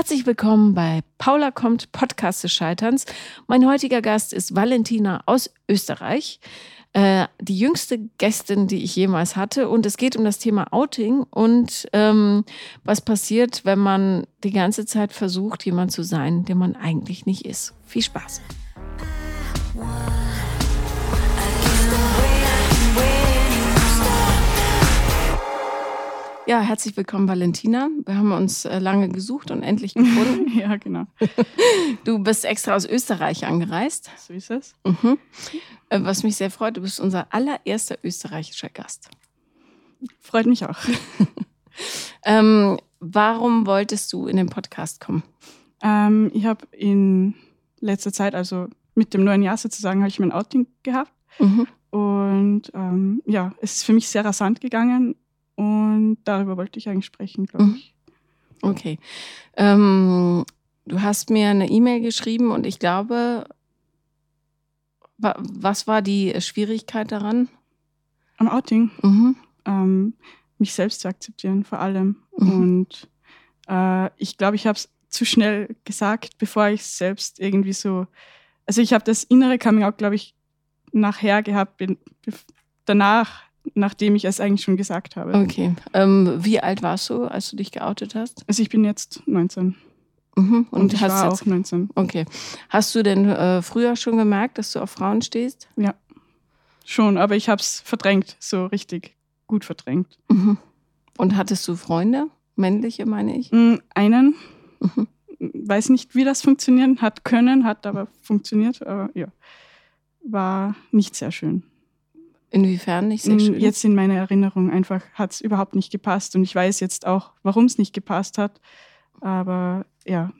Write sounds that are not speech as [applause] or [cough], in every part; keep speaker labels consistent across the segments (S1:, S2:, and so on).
S1: Herzlich willkommen bei Paula kommt Podcast des Scheiterns. Mein heutiger Gast ist Valentina aus Österreich, äh, die jüngste Gästin, die ich jemals hatte. Und es geht um das Thema Outing und ähm, was passiert, wenn man die ganze Zeit versucht, jemand zu sein, der man eigentlich nicht ist. Viel Spaß. Ja, herzlich willkommen, Valentina. Wir haben uns äh, lange gesucht und endlich gefunden. [laughs]
S2: ja, genau. [laughs]
S1: Du bist extra aus Österreich angereist.
S2: So ist es.
S1: Mhm. Äh, was mich sehr freut, du bist unser allererster österreichischer Gast.
S2: Freut mich auch. [laughs]
S1: ähm, warum wolltest du in den Podcast kommen?
S2: Ähm, ich habe in letzter Zeit, also mit dem neuen Jahr sozusagen, habe ich mein Outing gehabt. Mhm. Und ähm, ja, es ist für mich sehr rasant gegangen und darüber wollte ich eigentlich sprechen, glaube mhm. ich.
S1: Okay. Ähm, du hast mir eine E-Mail geschrieben und ich glaube, was war die Schwierigkeit daran?
S2: Am Outing. Mhm. Ähm, mich selbst zu akzeptieren, vor allem. Mhm. Und äh, ich glaube, ich habe es zu schnell gesagt, bevor ich es selbst irgendwie so. Also ich habe das innere Coming Out, glaube ich, nachher gehabt, bin, danach nachdem ich es eigentlich schon gesagt habe.
S1: Okay. Ähm, wie alt warst du, als du dich geoutet hast?
S2: Also ich bin jetzt 19.
S1: Mhm. Und,
S2: Und ich
S1: hast
S2: war
S1: jetzt,
S2: auch 19.
S1: Okay. Hast du denn äh, früher schon gemerkt, dass du auf Frauen stehst?
S2: Ja, schon. Aber ich habe es verdrängt, so richtig gut verdrängt.
S1: Mhm. Und hattest du Freunde? Männliche, meine ich?
S2: Mm, einen. Mhm. Weiß nicht, wie das funktionieren hat können, hat aber funktioniert. Aber ja, war nicht sehr schön.
S1: Inwiefern nicht sehr schön?
S2: Jetzt in meiner Erinnerung einfach hat es überhaupt nicht gepasst und ich weiß jetzt auch, warum es nicht gepasst hat. Aber ja,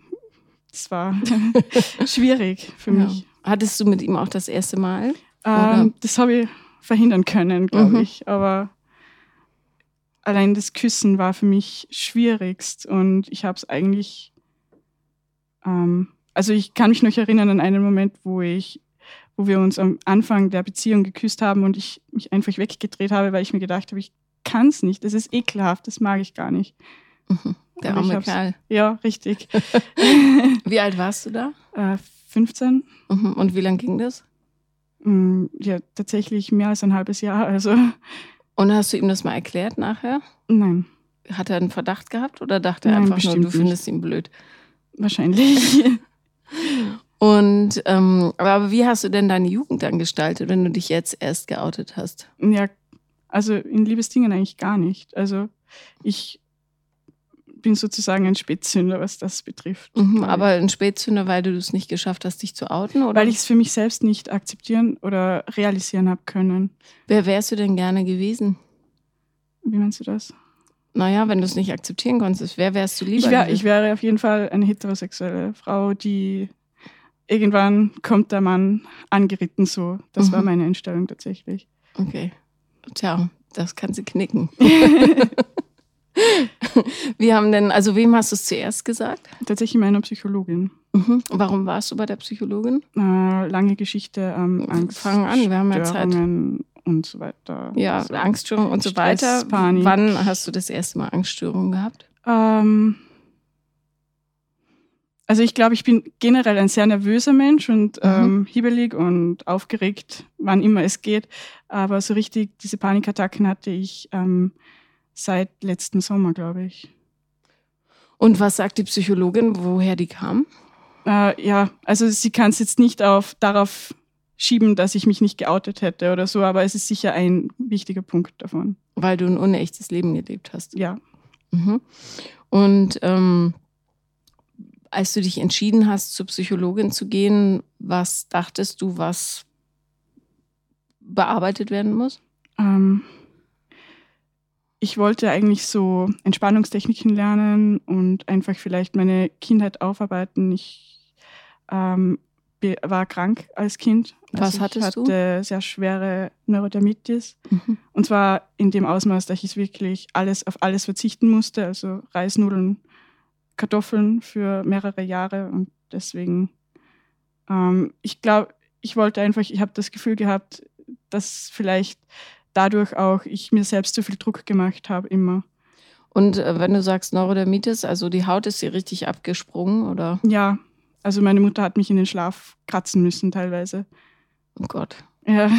S2: es war [laughs] schwierig für ja. mich.
S1: Hattest du mit ihm auch das erste Mal?
S2: Ähm, das habe ich verhindern können, glaube mhm. ich. Aber allein das Küssen war für mich schwierigst und ich habe es eigentlich. Ähm, also ich kann mich noch erinnern an einen Moment, wo ich wo wir uns am Anfang der Beziehung geküsst haben und ich mich einfach weggedreht habe, weil ich mir gedacht habe, ich kann es nicht. Das ist ekelhaft, das mag ich gar nicht.
S1: Mhm, der arme Kerl.
S2: Ja, richtig. [laughs]
S1: wie alt warst du da?
S2: Äh, 15.
S1: Mhm. Und wie lange ging das?
S2: Mm, ja, tatsächlich mehr als ein halbes Jahr. Also.
S1: Und hast du ihm das mal erklärt nachher?
S2: Nein.
S1: Hat er einen Verdacht gehabt oder dachte er einfach nur, du findest ihn blöd?
S2: Wahrscheinlich. [laughs]
S1: Und ähm, aber wie hast du denn deine Jugend dann gestaltet, wenn du dich jetzt erst geoutet hast?
S2: Ja, also in Liebesdingen eigentlich gar nicht. Also ich bin sozusagen ein Spätzünder, was das betrifft.
S1: Mhm, aber ein Spätzünder, weil du es nicht geschafft hast, dich zu outen? Oder?
S2: Weil ich es für mich selbst nicht akzeptieren oder realisieren habe können.
S1: Wer wärst du denn gerne gewesen?
S2: Wie meinst du das?
S1: Naja, wenn du es nicht akzeptieren konntest, wer wärst du lieber?
S2: Ich, wär, ich wäre auf jeden Fall eine heterosexuelle Frau, die irgendwann kommt der Mann angeritten so. Das mhm. war meine Einstellung tatsächlich.
S1: Okay. Tja, das kann sie knicken. [laughs] Wir haben denn, also wem hast du es zuerst gesagt?
S2: Tatsächlich meiner Psychologin.
S1: Mhm. Warum warst du bei der Psychologin?
S2: Äh, lange Geschichte, ähm, Angst.
S1: Fangen an, wir haben ja Zeit.
S2: Und so weiter.
S1: Ja, so. Angststörungen und so weiter.
S2: Panik.
S1: Wann hast du das erste Mal Angststörungen gehabt?
S2: Ähm, also ich glaube, ich bin generell ein sehr nervöser Mensch und mhm. ähm, hibbelig und aufgeregt, wann immer es geht. Aber so richtig diese Panikattacken hatte ich ähm, seit letzten Sommer, glaube ich.
S1: Und was sagt die Psychologin, woher die kam?
S2: Äh, ja, also sie kann es jetzt nicht auf, darauf schieben, dass ich mich nicht geoutet hätte oder so, aber es ist sicher ein wichtiger Punkt davon.
S1: Weil du ein unechtes Leben gelebt hast.
S2: Ja.
S1: Mhm. Und ähm, als du dich entschieden hast, zur Psychologin zu gehen, was dachtest du, was bearbeitet werden muss?
S2: Ähm, ich wollte eigentlich so Entspannungstechniken lernen und einfach vielleicht meine Kindheit aufarbeiten. Ich ähm, war krank als Kind.
S1: Also was hattest
S2: du? Ich hatte sehr schwere Neurodermitis. Mhm. Und zwar in dem Ausmaß, dass ich wirklich alles auf alles verzichten musste, also Reisnudeln, Kartoffeln für mehrere Jahre und deswegen, ähm, ich glaube, ich wollte einfach, ich habe das Gefühl gehabt, dass vielleicht dadurch auch ich mir selbst zu viel Druck gemacht habe immer.
S1: Und äh, wenn du sagst Neurodermitis, also die Haut ist dir richtig abgesprungen, oder?
S2: Ja, also meine Mutter hat mich in den Schlaf kratzen müssen teilweise.
S1: Oh Gott.
S2: Ja,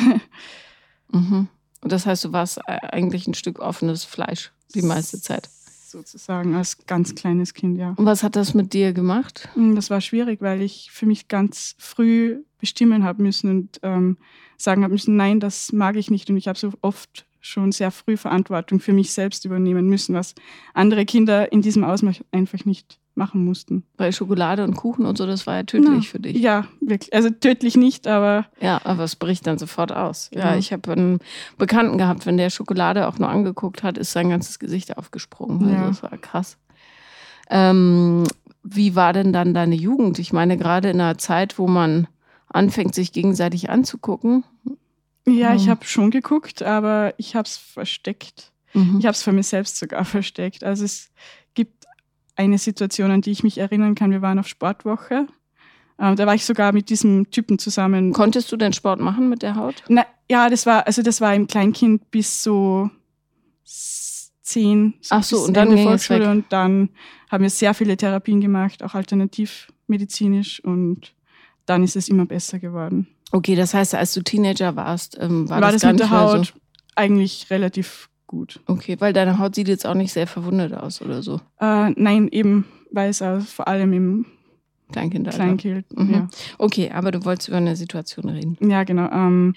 S1: Mhm. Und das heißt, du warst äh, eigentlich ein Stück offenes Fleisch die meiste Zeit.
S2: Sozusagen als ganz kleines Kind, ja.
S1: Und was hat das mit dir gemacht?
S2: Mm, Das war schwierig, weil ich für mich ganz früh bestimmen habe müssen und ähm, sagen habe müssen, nein, das mag ich nicht. Und ich habe so oft schon sehr früh Verantwortung für mich selbst übernehmen müssen, was andere Kinder in diesem Ausmaß einfach nicht machen mussten.
S1: Weil Schokolade und Kuchen und so, das war ja tödlich
S2: Na,
S1: für dich.
S2: Ja, wirklich. Also tödlich nicht, aber
S1: Ja, aber es bricht dann sofort aus. Ja,
S2: Genau.
S1: ich habe einen Bekannten gehabt, wenn der Schokolade auch nur angeguckt hat, ist sein ganzes Gesicht aufgesprungen. Also
S2: Ja.
S1: das war krass. Ähm, wie war denn dann deine Jugend? Ich meine, gerade in einer Zeit, wo man anfängt, sich gegenseitig anzugucken.
S2: ja, ich
S1: Mhm.
S2: habe schon geguckt, aber ich habe es versteckt.
S1: Mhm.
S2: Ich habe es für mich selbst sogar [laughs] versteckt. Also es gibt eine Situation, an die ich mich erinnern kann. Wir waren auf Sportwoche. Ähm, da war ich sogar mit diesem Typen zusammen.
S1: Konntest du denn Sport machen mit der Haut?
S2: Na, ja, das war, also das war im Kleinkind bis so zehn.
S1: Ach so,
S2: bis
S1: und dann
S2: Ende Volksschule. Und dann haben wir sehr viele Therapien gemacht, auch alternativmedizinisch. Und dann ist es immer besser geworden.
S1: Okay, das heißt, als du Teenager warst, ähm, war,
S2: War,
S1: das,
S2: das, mit der Haut
S1: So.
S2: eigentlich relativ gut.
S1: Okay, weil deine Haut sieht jetzt auch nicht sehr verwundet aus oder so.
S2: Äh, nein, eben, weil es auch vor allem im
S1: Kleinkind.
S2: Kleinkind.
S1: Mhm.
S2: Ja.
S1: Okay, aber du wolltest über eine Situation reden.
S2: Ja, genau. Ähm,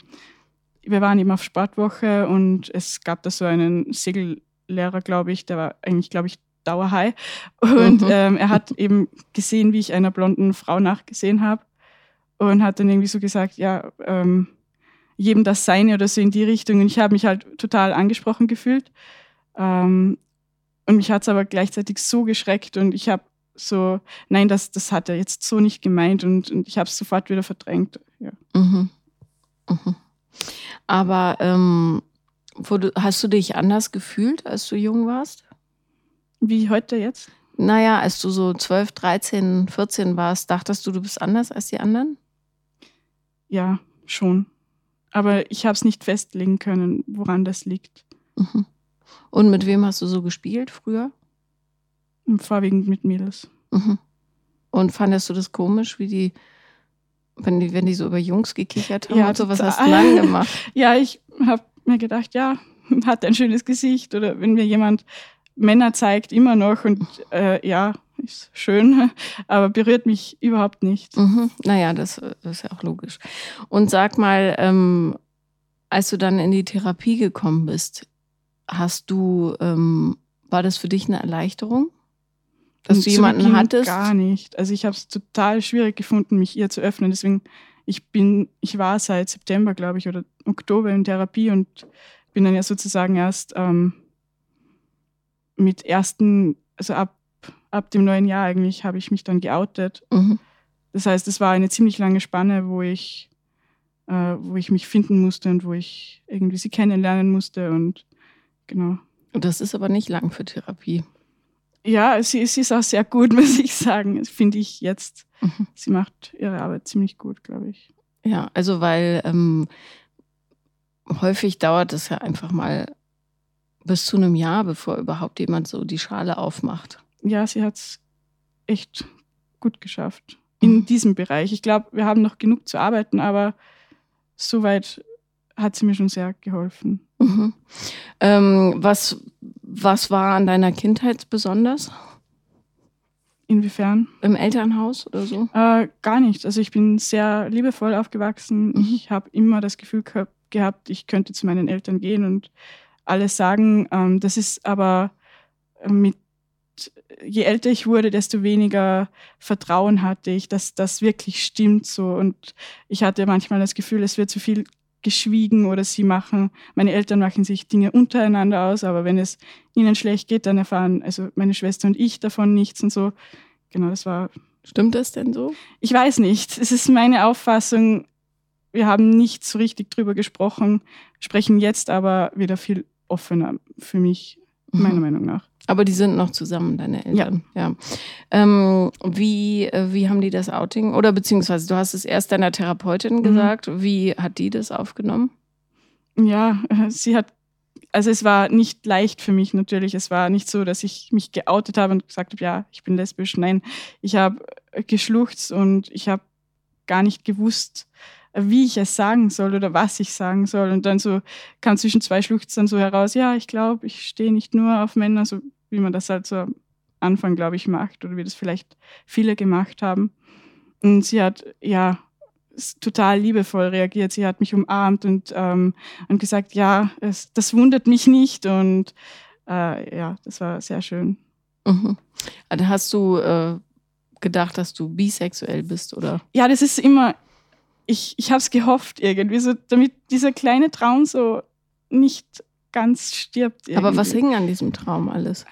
S2: wir waren eben auf Sportwoche und es gab da so einen Segellehrer, glaube ich, der war eigentlich, glaube ich, dauerhigh. Und
S1: Mhm.
S2: ähm, er hat eben gesehen, wie ich einer blonden Frau nachgesehen habe und hat dann irgendwie so gesagt, ja, ähm, jedem das Seine oder so in die Richtung. Und ich habe mich halt total angesprochen gefühlt. Ähm, und mich hat es aber gleichzeitig so geschreckt und ich habe so, nein, das, das hat er jetzt so nicht gemeint und, und ich habe es sofort wieder verdrängt. Ja.
S1: Mhm. Mhm. Aber ähm, wurde, hast du dich anders gefühlt, als du jung warst?
S2: Wie heute jetzt?
S1: Naja, als du so 12, 13, 14 warst, dachtest du, du bist anders als die anderen?
S2: Ja, schon. Aber ich habe es nicht festlegen können, woran das liegt.
S1: Mhm. Und mit wem hast du so gespielt früher?
S2: Vorwiegend mit Mädels.
S1: Mhm. Und fandest du das komisch, wie die, wenn die, wenn die so über Jungs gekichert haben
S2: Ja,
S1: und so, was hast du dann gemacht? [laughs]
S2: Ja, ich habe mir gedacht, ja, [laughs] hat ein schönes Gesicht. Oder wenn mir jemand Männer zeigt, immer noch und äh, ja, ist schön, [laughs] aber berührt mich überhaupt nicht.
S1: Mhm. Naja, das, das ist ja auch logisch. Und sag mal, ähm, als du dann in die Therapie gekommen bist, hast du, ähm, war das für dich eine Erleichterung? Dass
S2: Und
S1: du jemanden hattest?
S2: Gar nicht. Also ich habe es total schwierig gefunden, mich ihr zu öffnen. Deswegen, ich bin, ich war seit September, glaube ich, oder Oktober in Therapie und bin dann ja sozusagen erst ähm, mit ersten, also ab, ab dem neuen Jahr eigentlich, habe ich mich dann geoutet.
S1: Mhm.
S2: Das heißt, es war eine ziemlich lange Spanne, wo ich, äh, wo ich mich finden musste und wo ich irgendwie sie kennenlernen musste und genau.
S1: Das ist aber nicht lang für Therapie.
S2: Ja, sie, sie ist auch sehr gut, [laughs] muss ich sagen, finde ich jetzt.
S1: Mhm.
S2: Sie macht ihre Arbeit ziemlich gut, glaube ich.
S1: Ja, also weil ähm, häufig dauert es ja einfach mal bis zu einem Jahr, bevor überhaupt jemand so die Schale aufmacht.
S2: Ja, sie hat es echt gut geschafft in
S1: Mhm.
S2: diesem Bereich. Ich glaube, wir haben noch genug zu arbeiten, aber soweit hat sie mir schon sehr geholfen.
S1: Mhm. Ähm, was, was war an deiner Kindheit besonders?
S2: Inwiefern?
S1: Im Elternhaus oder so?
S2: Äh, gar nicht. Also ich bin sehr liebevoll aufgewachsen.
S1: Mhm.
S2: Ich habe immer das Gefühl gehabt, gehabt, ich könnte zu meinen Eltern gehen und alles sagen. Ähm, das ist aber mit je älter ich wurde, desto weniger Vertrauen hatte ich, dass das wirklich stimmt so. Und ich hatte manchmal das Gefühl, es wird zu viel geschwiegen oder sie machen, meine Eltern machen sich Dinge untereinander aus, aber wenn es ihnen schlecht geht, dann erfahren also meine Schwester und ich davon nichts und so. Genau, das war
S1: Stimmt das denn so?
S2: ich weiß nicht. Es ist meine Auffassung. Wir haben nicht so richtig drüber gesprochen, sprechen jetzt aber wieder viel offener für mich, [laughs] meiner
S1: Mhm.
S2: Meinung nach.
S1: Aber die sind noch zusammen, deine Eltern. Ja. Ähm, wie, äh, wie haben die das Outing? Oder beziehungsweise du hast es erst deiner Therapeutin
S2: Mhm.
S1: gesagt. Wie hat die das aufgenommen?
S2: Ja, äh, sie hat also es war nicht leicht für mich natürlich. Es war nicht so, dass ich mich geoutet habe und gesagt habe, ja, ich bin lesbisch. Nein, ich habe geschluchzt und ich habe gar nicht gewusst, wie ich es sagen soll oder was ich sagen soll. Und dann so kam zwischen zwei Schluchzern so heraus, ja, ich glaube, ich stehe nicht nur auf Männer, so wie man das halt so am Anfang, glaube ich, macht oder wie das vielleicht viele gemacht haben. Und sie hat, ja, total liebevoll reagiert. Sie hat mich umarmt und, ähm, und gesagt, ja, es, das wundert mich nicht. Und äh, ja, das war sehr schön.
S1: Mhm. Also hast du äh, gedacht, dass du bisexuell bist, oder?
S2: Ja, das ist immer, ich, ich habe es gehofft irgendwie, so, damit dieser kleine Traum so nicht ganz stirbt. Irgendwie.
S1: Aber was hing an diesem Traum alles?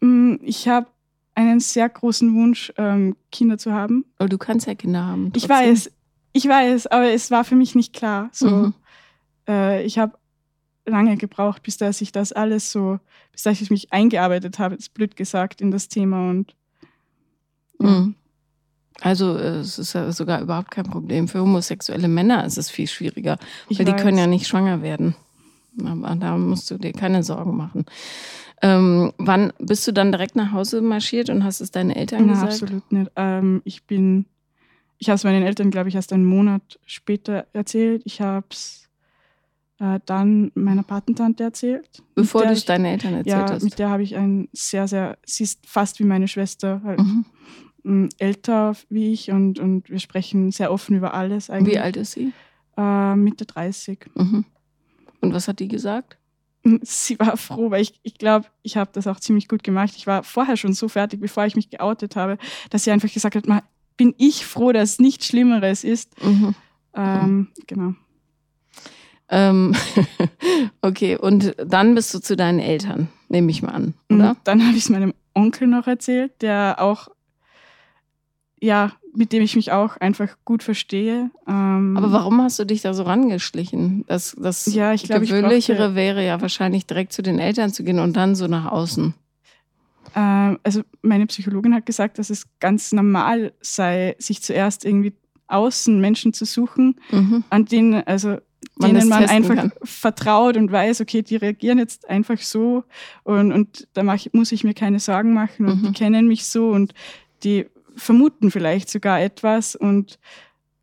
S2: Mm, ich habe einen sehr großen Wunsch, ähm, Kinder zu haben.
S1: Aber du kannst ja Kinder haben.
S2: Trotzdem. Ich weiß, ich weiß, aber es war für mich nicht klar. So, mhm. äh, ich habe lange gebraucht, bis dass ich das alles so, bis dass ich mich eingearbeitet habe, ist blöd gesagt, in das Thema und
S1: mhm. Also es ist ja sogar überhaupt kein Problem. Für homosexuelle Männer ist es viel schwieriger, ich weil weiß. die können ja nicht schwanger werden. Aber da musst du dir keine Sorgen machen. Ähm, wann bist du dann direkt nach Hause marschiert und hast es deinen Eltern
S2: Na,
S1: gesagt?
S2: Absolut nicht. Ähm, ich bin, ich habe es meinen Eltern, glaube ich, erst einen Monat später erzählt. Ich habe es äh, dann meiner Patentante erzählt.
S1: Bevor du es deinen Eltern erzählt
S2: ja,
S1: hast?
S2: mit der habe ich ein sehr, sehr, sie ist fast wie meine Schwester. Halt. Mhm. Älter wie ich und, und wir sprechen sehr offen über alles.
S1: Eigentlich. Wie alt ist sie?
S2: Äh, Mitte 30.
S1: Mhm. Und was hat die gesagt?
S2: Sie war froh, weil ich, ich glaube, ich habe das auch ziemlich gut gemacht. Ich war vorher schon so fertig, bevor ich mich geoutet habe, dass sie einfach gesagt hat, mal, bin ich froh, dass nichts Schlimmeres ist. Mhm. Ähm, genau.
S1: Ähm, [laughs] okay, und dann bist du zu deinen Eltern, nehme ich mal an, oder?
S2: Und dann habe ich es meinem Onkel noch erzählt, der auch ja, mit dem ich mich auch einfach gut verstehe. Ähm,
S1: Aber warum hast du dich da so rangeschlichen? Das, das
S2: ja, ich glaub,
S1: Gewöhnlichere ich wäre ja wahrscheinlich direkt zu den Eltern zu gehen und dann so nach außen.
S2: Ähm, also meine Psychologin hat gesagt, dass es ganz normal sei, sich zuerst irgendwie außen Menschen zu suchen, mhm. an denen, also man denen man einfach kann. vertraut und weiß, okay, die reagieren jetzt einfach so und, und da mach, muss ich mir keine Sorgen machen und mhm. die kennen mich so und die vermuten vielleicht sogar etwas und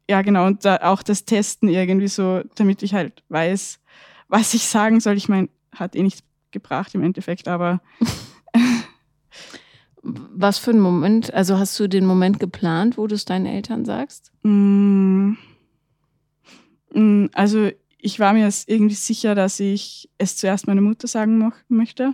S2: ja, genau, und da auch das Testen irgendwie so, damit ich halt weiß, was ich sagen soll. Ich meine, hat eh nichts gebracht im Endeffekt, aber. [laughs]
S1: was für ein Moment, also hast du den Moment geplant, wo du es deinen Eltern sagst?
S2: Mm, mm, also ich war mir irgendwie sicher, dass ich es zuerst meiner Mutter sagen möchte.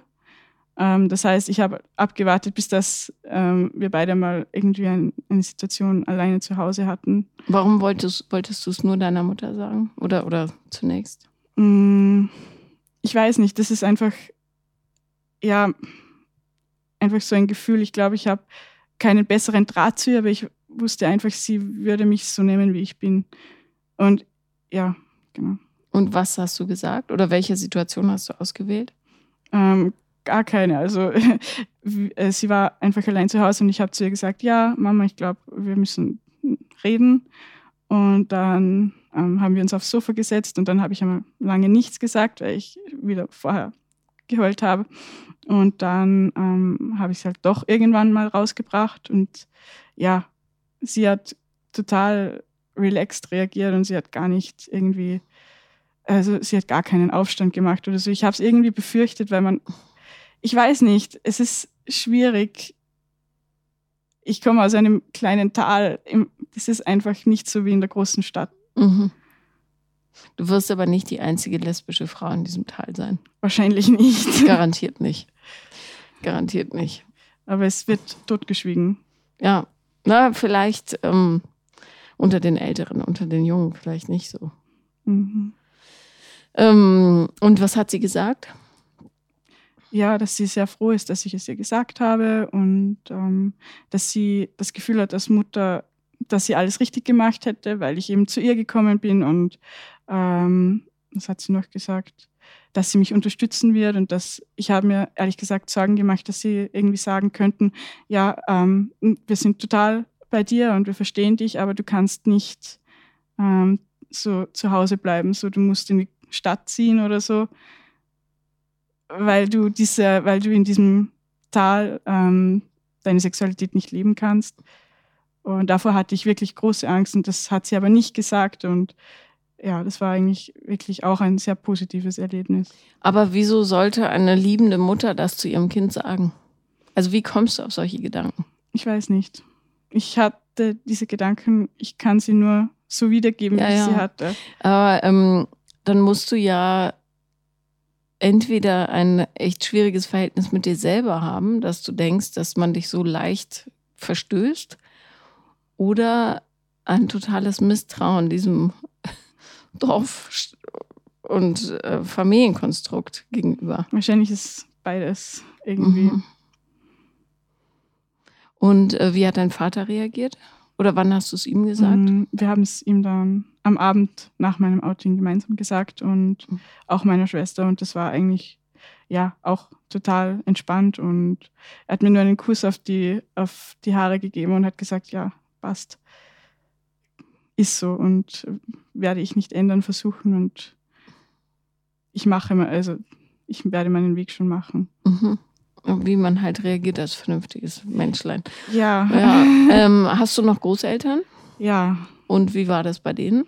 S2: Ähm, das heißt, ich habe abgewartet, bis das ähm, wir beide mal irgendwie ein, eine Situation alleine zu Hause hatten.
S1: Warum wolltest, wolltest du es nur deiner Mutter sagen? Oder, oder zunächst?
S2: Mm, ich weiß nicht, das ist einfach, ja, einfach so ein Gefühl. Ich glaube, ich habe keinen besseren Draht zu ihr, aber ich wusste einfach, sie würde mich so nehmen, wie ich bin. Und ja, genau.
S1: Und was hast du gesagt? Oder welche Situation hast du ausgewählt?
S2: Ähm, gar keine. Also [laughs] äh, sie war einfach allein zu Hause und ich habe zu ihr gesagt, ja, Mama, ich glaube, wir müssen reden. Und dann ähm, haben wir uns aufs Sofa gesetzt und dann habe ich einmal lange nichts gesagt, weil ich wieder vorher geheult habe. Und dann ähm, habe ich es halt doch irgendwann mal rausgebracht und ja, sie hat total relaxed reagiert und sie hat gar nicht irgendwie, also sie hat gar keinen Aufstand gemacht oder so. Ich habe es irgendwie befürchtet, weil man ich weiß nicht, es ist schwierig. Ich komme aus einem kleinen Tal. Es ist einfach nicht so wie in der großen Stadt. Mhm.
S1: Du wirst aber nicht die einzige lesbische Frau in diesem Tal sein.
S2: Wahrscheinlich nicht. [laughs]
S1: Garantiert nicht. Garantiert nicht.
S2: Aber es wird totgeschwiegen.
S1: Ja, na, vielleicht ähm, unter den Älteren, unter den Jungen vielleicht nicht so. Mhm. Ähm, und was hat sie gesagt?
S2: Ja, dass sie sehr froh ist, dass ich es ihr gesagt habe und ähm, dass sie das Gefühl hat, als Mutter, dass sie alles richtig gemacht hätte, weil ich eben zu ihr gekommen bin und ähm, was hat sie noch gesagt, dass sie mich unterstützen wird und dass ich habe mir ehrlich gesagt Sorgen gemacht, dass sie irgendwie sagen könnten, ja, ähm, wir sind total bei dir und wir verstehen dich, aber du kannst nicht ähm, so zu Hause bleiben, so du musst in die Stadt ziehen oder so. Weil du diese, weil du in diesem Tal ähm, deine Sexualität nicht leben kannst. Und davor hatte ich wirklich große Angst und das hat sie aber nicht gesagt. Und ja, das war eigentlich wirklich auch ein sehr positives Erlebnis.
S1: Aber wieso sollte eine liebende Mutter das zu ihrem Kind sagen? Also wie kommst du auf solche Gedanken?
S2: Ich weiß nicht. Ich hatte diese Gedanken, ich kann sie nur so wiedergeben,
S1: Ja,
S2: wie ich
S1: ja.
S2: sie hatte.
S1: Aber ähm, dann musst du ja entweder ein echt schwieriges Verhältnis mit dir selber haben, dass du denkst, dass man dich so leicht verstößt, oder ein totales Misstrauen diesem [laughs] Dorf und äh, Familienkonstrukt gegenüber.
S2: Wahrscheinlich ist beides irgendwie.
S1: Mhm. Und äh, wie hat dein Vater reagiert? Oder wann hast du es ihm gesagt?
S2: Mm, Wir haben es ihm dann am Abend nach meinem Outing gemeinsam gesagt und
S1: Mhm.
S2: auch meiner Schwester. Und das war eigentlich ja auch total entspannt. Und er hat mir nur einen Kuss auf die, auf die Haare gegeben und hat gesagt, ja, passt. Ist so und werde ich nicht ändern versuchen. Und ich mache mal, also ich werde meinen Weg schon machen.
S1: Mhm. Wie man halt reagiert als vernünftiges Menschlein.
S2: Ja,
S1: Ja. ähm, hast du noch Großeltern?
S2: ja,
S1: Und wie war das bei denen?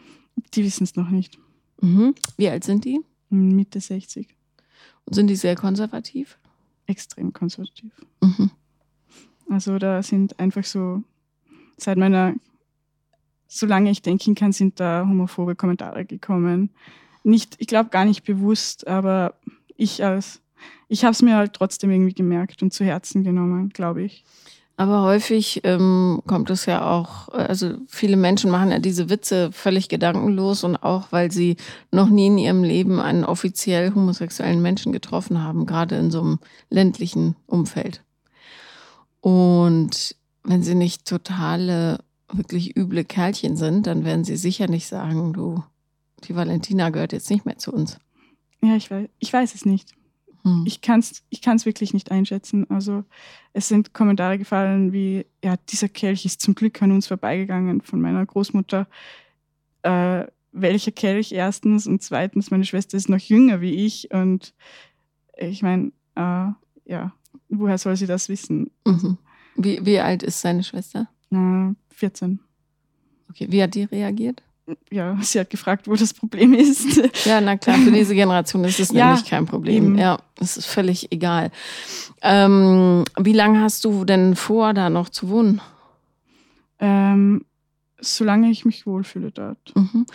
S2: die wissen es noch nicht.
S1: Mhm. Wie alt sind die?
S2: Mitte 60.
S1: Und sind die sehr konservativ?
S2: Extrem konservativ.
S1: Mhm.
S2: Also da sind einfach so, seit meiner, solange ich denken kann, sind da homophobe Kommentare gekommen. Nicht, ich glaube gar nicht bewusst, aber ich als, ich habe es mir halt trotzdem irgendwie gemerkt und zu Herzen genommen, glaube ich.
S1: Aber häufig ähm, kommt es ja auch, also viele Menschen machen ja diese Witze völlig gedankenlos und auch, weil sie noch nie in ihrem Leben einen offiziell homosexuellen Menschen getroffen haben, gerade in so einem ländlichen Umfeld. Und wenn sie nicht totale, wirklich üble Kerlchen sind, dann werden sie sicher nicht sagen, du, die Valentina gehört jetzt nicht mehr zu uns.
S2: Ja, ich weiß, ich weiß es nicht.
S1: Hm.
S2: Ich kann es ich kann's wirklich nicht einschätzen. Also es sind Kommentare gefallen wie, ja, dieser Kelch ist zum Glück an uns vorbeigegangen von meiner Großmutter. Äh, welcher Kelch erstens und zweitens, meine Schwester ist noch jünger wie ich und ich meine, äh, ja, woher soll sie das wissen?
S1: Mhm. Wie, wie alt ist seine Schwester?
S2: Äh, 14.
S1: Okay, wie hat die reagiert?
S2: Ja, sie hat gefragt, wo das Problem ist.
S1: Ja, na klar, für diese Generation ist es
S2: Ja,
S1: nämlich kein Problem.
S2: eben.
S1: Ja, es ist völlig egal. Ähm, wie lange hast du denn vor, da noch zu wohnen?
S2: ähm, solange ich mich wohlfühle dort.
S1: Mhm.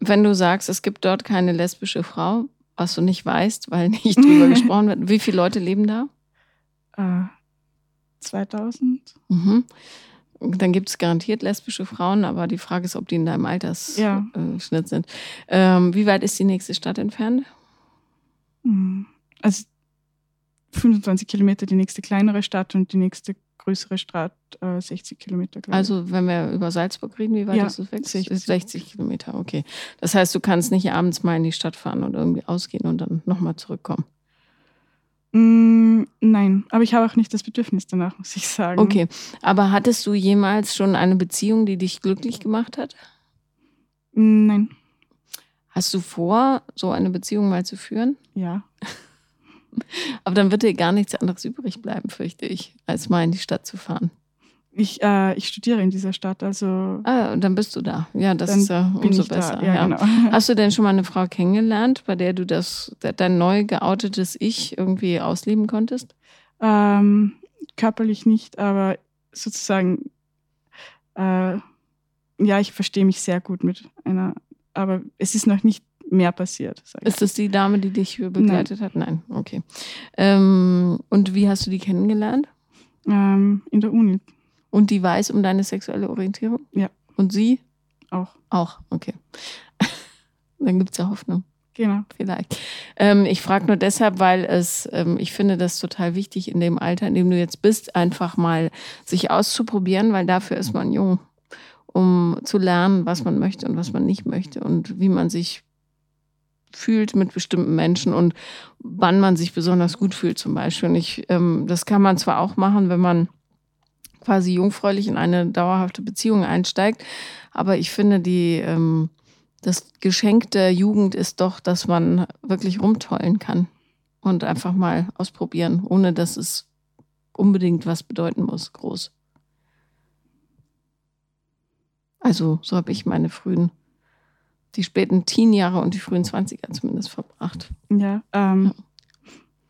S1: Wenn du sagst, es gibt dort keine lesbische Frau, was du nicht weißt, weil [laughs] nicht drüber [laughs] gesprochen wird, wie viele Leute leben da?
S2: Äh, 2000?
S1: Mhm. Dann gibt es garantiert lesbische Frauen, aber die Frage ist, ob die in deinem Altersschnitt
S2: Ja.
S1: äh, sind. Ähm, wie weit ist die nächste Stadt entfernt?
S2: Also 25 Kilometer die nächste kleinere Stadt und die nächste größere Stadt äh, 60 Kilometer.
S1: Also, wenn wir über Salzburg reden, wie weit
S2: Ja,
S1: ist es weg?
S2: 60.
S1: Ist 60 Kilometer, okay. Das heißt, du kannst nicht abends mal in die Stadt fahren und irgendwie ausgehen und dann nochmal zurückkommen.
S2: Mm, nein, aber ich habe auch nicht das Bedürfnis danach, muss ich sagen.
S1: Okay. Aber hattest du jemals schon eine Beziehung, die dich glücklich gemacht hat?
S2: Mm, nein,
S1: Hast du vor, so eine Beziehung mal zu führen?
S2: ja. [laughs]
S1: Aber dann wird dir gar nichts anderes übrig bleiben, fürchte ich, als mal in die Stadt zu fahren.
S2: Ich, äh, ich studiere in dieser Stadt, also
S1: Ah, und dann bist du da. Ja, das ist ja umso besser.
S2: da. Ja,
S1: ja.
S2: genau. [laughs]
S1: Hast du denn schon mal eine Frau kennengelernt, bei der du das, dein neu geoutetes Ich irgendwie ausleben konntest?
S2: Ähm, körperlich nicht, aber sozusagen, äh, ja, ich verstehe mich sehr gut mit einer, aber es ist noch nicht mehr passiert.
S1: Ist das die Dame, die dich begleitet hat? Nein, okay. Ähm, und wie hast du die kennengelernt?
S2: Ähm, in der Uni
S1: Und die weiß um deine sexuelle Orientierung?
S2: Ja.
S1: Und sie?
S2: auch.
S1: Auch, okay. [laughs] Dann gibt es ja Hoffnung.
S2: Genau.
S1: Vielleicht. Ähm, ich frage nur deshalb, weil es, ähm, ich finde das total wichtig in dem Alter, in dem du jetzt bist, einfach mal sich auszuprobieren, weil dafür ist man jung, um zu lernen, was man möchte und was man nicht möchte und wie man sich fühlt mit bestimmten Menschen und wann man sich besonders gut fühlt zum Beispiel. Und ich, ähm, das kann man zwar auch machen, wenn man quasi jungfräulich in eine dauerhafte Beziehung einsteigt, aber ich finde die ähm, das Geschenk der Jugend ist doch, dass man wirklich rumtollen kann. und einfach mal ausprobieren, ohne dass es unbedingt was bedeuten muss, groß. Also so habe ich meine frühen, die späten Teenjahre und die frühen 20er zumindest verbracht.
S2: Ja, ähm,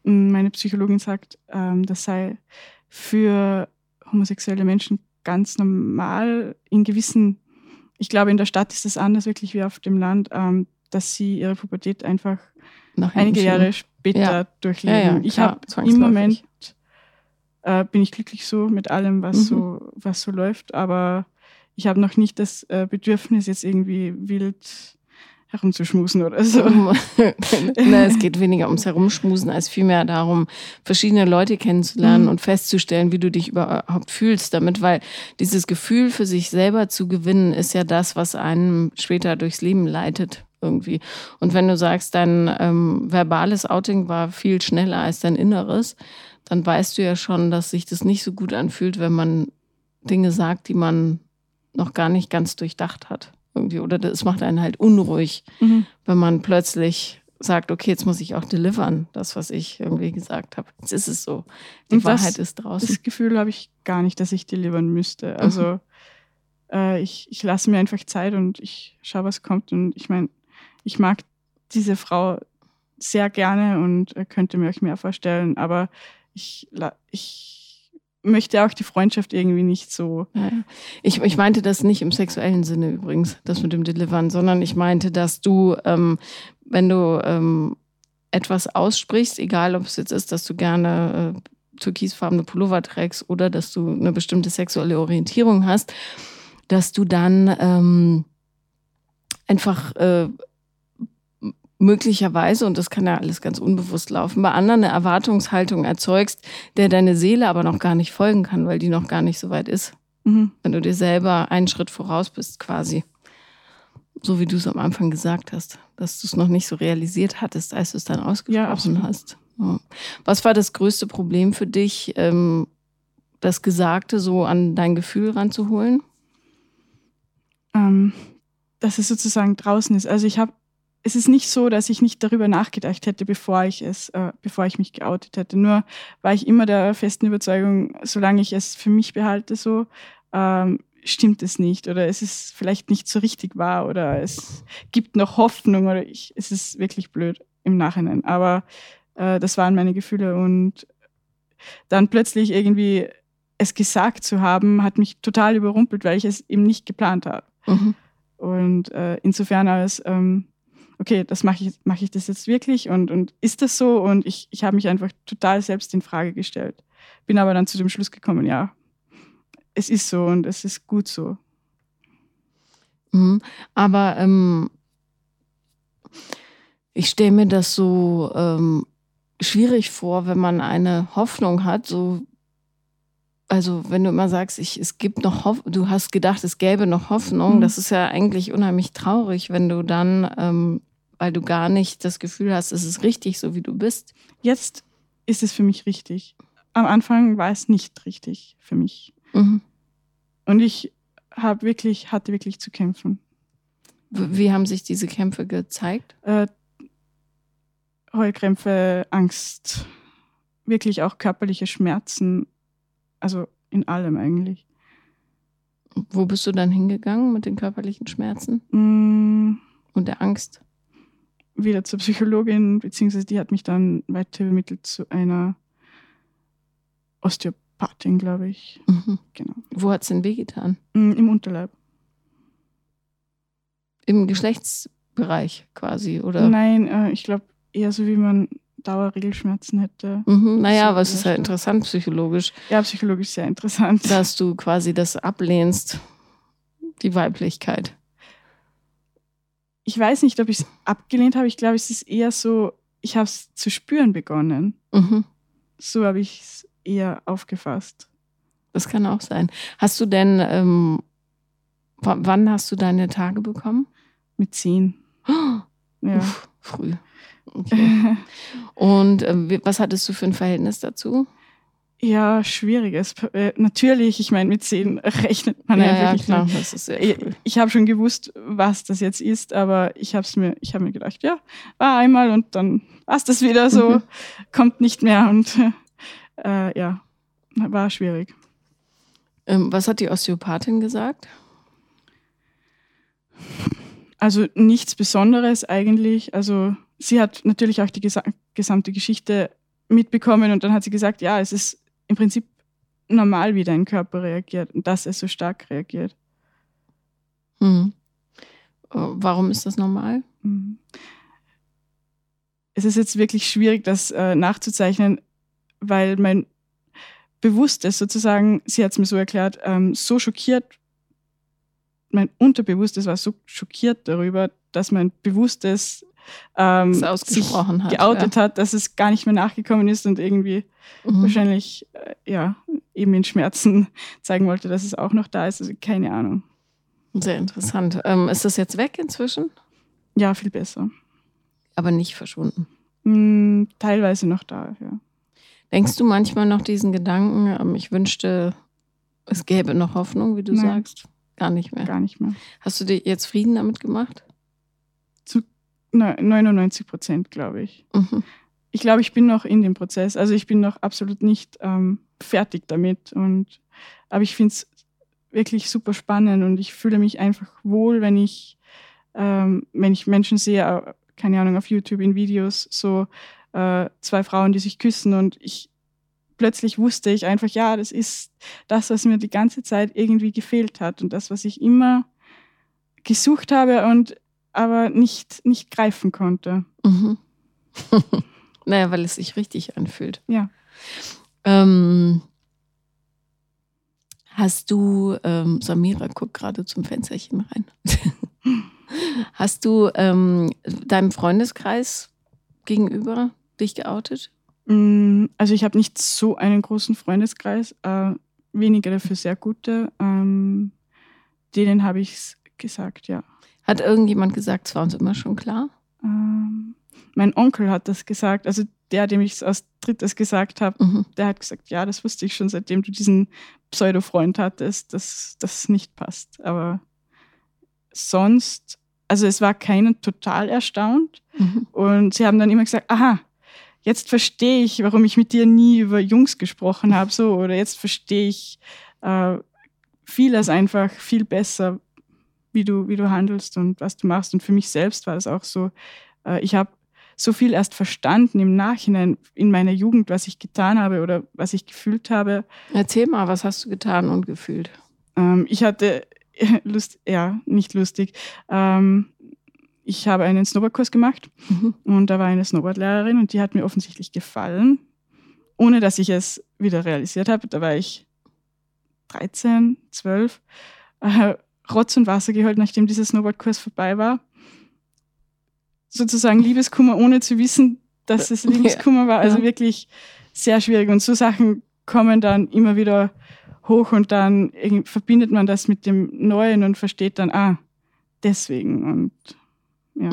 S2: ja. meine Psychologin sagt, ähm, das sei für homosexuelle Menschen ganz normal in gewissen, ich glaube in der Stadt ist es anders wirklich wie auf dem Land, ähm, dass sie ihre Pubertät einfach einige Jahre später ja. durchleben. Ja, ja, ich habe im Moment äh, bin ich glücklich so mit allem, was mhm. so was so läuft, aber ich habe noch nicht das äh, Bedürfnis jetzt irgendwie wild herumzuschmusen oder so. [laughs]
S1: Na, es geht weniger ums Herumschmusen als vielmehr darum, verschiedene Leute kennenzulernen mhm. und festzustellen, wie du dich überhaupt fühlst damit, weil dieses Gefühl für sich selber zu gewinnen ist ja das, was einem später durchs Leben leitet irgendwie. Und wenn du sagst, dein ähm, verbales Outing war viel schneller als dein Inneres, dann weißt du ja schon, dass sich das nicht so gut anfühlt, wenn man Dinge sagt, die man noch gar nicht ganz durchdacht hat irgendwie. Oder es macht einen halt unruhig, mhm. wenn man plötzlich sagt, okay, jetzt muss ich auch delivern, das, was ich irgendwie gesagt habe. Jetzt ist es so. Die Und Wahrheit das, ist draußen.
S2: Das Gefühl habe ich gar nicht, dass ich delivern müsste. Also mhm. äh, ich, ich lasse mir einfach Zeit und ich schaue, was kommt. Und ich meine, ich mag diese Frau sehr gerne und äh, könnte mir euch mehr vorstellen, aber ich, ich möchte auch die Freundschaft irgendwie nicht so.
S1: Ich, ich meinte das nicht im sexuellen Sinne übrigens, das mit dem Delivern, sondern ich meinte, dass du, ähm, wenn du ähm, etwas aussprichst, egal ob es jetzt ist, dass du gerne äh, türkisfarbene Pullover trägst oder dass du eine bestimmte sexuelle Orientierung hast, dass du dann ähm, einfach äh, möglicherweise, und das kann ja alles ganz unbewusst laufen, bei anderen eine Erwartungshaltung erzeugst, der deine Seele aber noch gar nicht folgen kann, weil die noch gar nicht so weit ist. Mhm. Wenn du dir selber einen Schritt voraus bist, quasi. So wie du es am Anfang gesagt hast, dass du es noch nicht so realisiert hattest, als du es dann ausgesprochen ja, hast. Ja. Was war das größte Problem für dich, ähm, das Gesagte so an dein Gefühl ranzuholen?
S2: Ähm, dass es sozusagen draußen ist. Also ich habe es ist nicht so, dass ich nicht darüber nachgedacht hätte, bevor ich es, äh, bevor ich mich geoutet hätte. Nur war ich immer der festen Überzeugung, solange ich es für mich behalte, so ähm, stimmt es nicht oder es ist vielleicht nicht so richtig wahr oder es gibt noch Hoffnung oder ich, es ist wirklich blöd im Nachhinein. Aber äh, das waren meine Gefühle und dann plötzlich irgendwie es gesagt zu haben, hat mich total überrumpelt, weil ich es eben nicht geplant habe. Mhm. Und äh, insofern als ähm, okay, das mache ich, mache ich das jetzt wirklich und, und ist das so? Und ich, ich habe mich einfach total selbst in Frage gestellt. Bin aber dann zu dem Schluss gekommen, ja, es ist so und es ist gut so.
S1: Mhm. Aber ähm, ich stelle mir das so ähm, schwierig vor, wenn man eine Hoffnung hat, so also wenn du immer sagst, ich, es gibt noch Hoffnung, du hast gedacht, es gäbe noch Hoffnung, mhm. das ist ja eigentlich unheimlich traurig, wenn du dann ähm, weil du gar nicht das Gefühl hast, es ist richtig, so wie du bist.
S2: Jetzt ist es für mich richtig. Am Anfang war es nicht richtig für mich. Mhm. Und ich habe wirklich, hatte wirklich zu kämpfen.
S1: Wie haben sich diese Kämpfe gezeigt? Äh,
S2: Heulkrämpfe, Angst, wirklich auch körperliche Schmerzen, also in allem eigentlich.
S1: Wo bist du dann hingegangen mit den körperlichen Schmerzen mm. und der Angst?
S2: Wieder zur Psychologin, beziehungsweise die hat mich dann weiter übermittelt zu einer Osteopathin, glaube ich.
S1: Mhm. Genau. Wo hat es denn wehgetan?
S2: Mm, Im Unterleib.
S1: Im Geschlechtsbereich quasi, oder?
S2: Nein, äh, ich glaube eher so, wie man Dauerregelschmerzen hätte.
S1: Mhm. Naja, aber es ist halt interessant psychologisch.
S2: Ja, psychologisch sehr interessant.
S1: Dass du quasi das ablehnst, die Weiblichkeit
S2: ich weiß nicht, ob ich es abgelehnt habe. Ich glaube, es ist eher so, ich habe es zu spüren begonnen. Mhm. So habe ich es eher aufgefasst.
S1: Das kann auch sein. Hast du denn, ähm, wann hast du deine Tage bekommen?
S2: Mit zehn.
S1: Oh, ja. Uff, früh. Okay. [laughs] Und äh, was hattest du für ein Verhältnis dazu?
S2: Ja, schwieriges. Äh, natürlich, ich meine, mit zehn rechnet man
S1: ja,
S2: einfach
S1: ja,
S2: nicht.
S1: klar, das ist sehr
S2: Ich,
S1: früh.
S2: ich habe schon gewusst, was das jetzt ist, aber ich habe mir, ich habe mir gedacht, ja, war einmal und dann war es das wieder so,
S1: Mhm.
S2: kommt nicht mehr und [laughs] äh, ja, war schwierig.
S1: Ähm, was hat die Osteopathin gesagt?
S2: Also nichts Besonderes eigentlich. Also sie hat natürlich auch die gesa gesamte Geschichte mitbekommen und dann hat sie gesagt, ja, es ist im Prinzip normal, wie dein Körper reagiert und dass er so stark reagiert.
S1: Hm. Äh, Warum ist das normal?
S2: Mhm. Es ist jetzt wirklich schwierig, das äh, nachzuzeichnen, weil mein Bewusstes sozusagen, sie hat es mir so erklärt, ähm, so schockiert, mein Unterbewusstes war so schockiert darüber, dass mein Bewusstes ähm,
S1: Das
S2: sich
S1: hat,
S2: geoutet hat, dass es gar nicht mehr nachgekommen ist und irgendwie
S1: Mhm.
S2: wahrscheinlich äh, ja eben in Schmerzen [laughs] zeigen wollte, dass es auch noch da ist. Also keine Ahnung.
S1: Sehr interessant. Ähm, ist das jetzt weg inzwischen?
S2: Ja, viel besser.
S1: Aber nicht verschwunden.
S2: Hm, teilweise noch da, ja.
S1: Denkst du manchmal noch diesen Gedanken, ähm, ich wünschte, es gäbe noch Hoffnung, wie du
S2: Nein.
S1: sagst? Gar nicht mehr.
S2: Gar nicht mehr.
S1: Hast du dir jetzt Frieden damit gemacht?
S2: Ne- 99 Prozent, glaube ich.
S1: Mhm.
S2: Ich glaube, ich bin noch in dem Prozess. Also ich bin noch absolut nicht ähm, fertig damit. Und, aber ich finde es wirklich super spannend und ich fühle mich einfach wohl, wenn ich, ähm, wenn ich Menschen sehe, keine Ahnung, auf YouTube in Videos, so äh, zwei Frauen, die sich küssen und ich plötzlich wusste ich einfach, ja, das ist das, was mir die ganze Zeit irgendwie gefehlt hat und das, was ich immer gesucht habe und aber nicht, nicht greifen konnte.
S1: Mhm. [laughs] naja, weil es sich richtig anfühlt.
S2: Ja.
S1: Ähm, hast du, ähm, Samira guckt gerade zum Fensterchen rein. [laughs] hast du ähm, deinem Freundeskreis gegenüber dich geoutet?
S2: Mm, Also ich habe nicht so einen großen Freundeskreis, äh, wenige dafür sehr gute. Ähm, denen habe ich es gesagt, ja.
S1: Hat irgendjemand gesagt, es war uns immer schon klar?
S2: Ähm, mein Onkel hat das gesagt, also der, dem ich es als drittes gesagt habe,
S1: Mhm.
S2: der hat gesagt, ja, das wusste ich schon, seitdem du diesen Pseudo-Freund hattest, dass das nicht passt. Aber sonst, also es war keiner total erstaunt.
S1: Mhm.
S2: Und sie haben dann immer gesagt, aha, jetzt verstehe ich, warum ich mit dir nie über Jungs gesprochen habe, so, oder jetzt verstehe ich äh, vieles einfach viel besser, wie du, wie du handelst und was du machst. Und für mich selbst war es auch so, äh, ich habe so viel erst verstanden im Nachhinein in meiner Jugend, was ich getan habe oder was ich gefühlt habe.
S1: Erzähl mal, was hast du getan und gefühlt?
S2: Ähm, ich hatte [laughs] Lust, ja, nicht lustig. Ähm, ich habe einen Snowboardkurs gemacht
S1: Mhm.
S2: und da war eine Snowboardlehrerin und die hat mir offensichtlich gefallen, ohne dass ich es wieder realisiert habe. Da war ich 13, 12, äh, Rotz und Wasser geholt, nachdem dieser Snowboardkurs vorbei war. Sozusagen Liebeskummer, ohne zu wissen, dass es. Liebeskummer war. Also wirklich sehr schwierig. Und so Sachen kommen dann immer wieder hoch und dann verbindet man das mit dem Neuen und versteht dann, ah, deswegen. Und ja.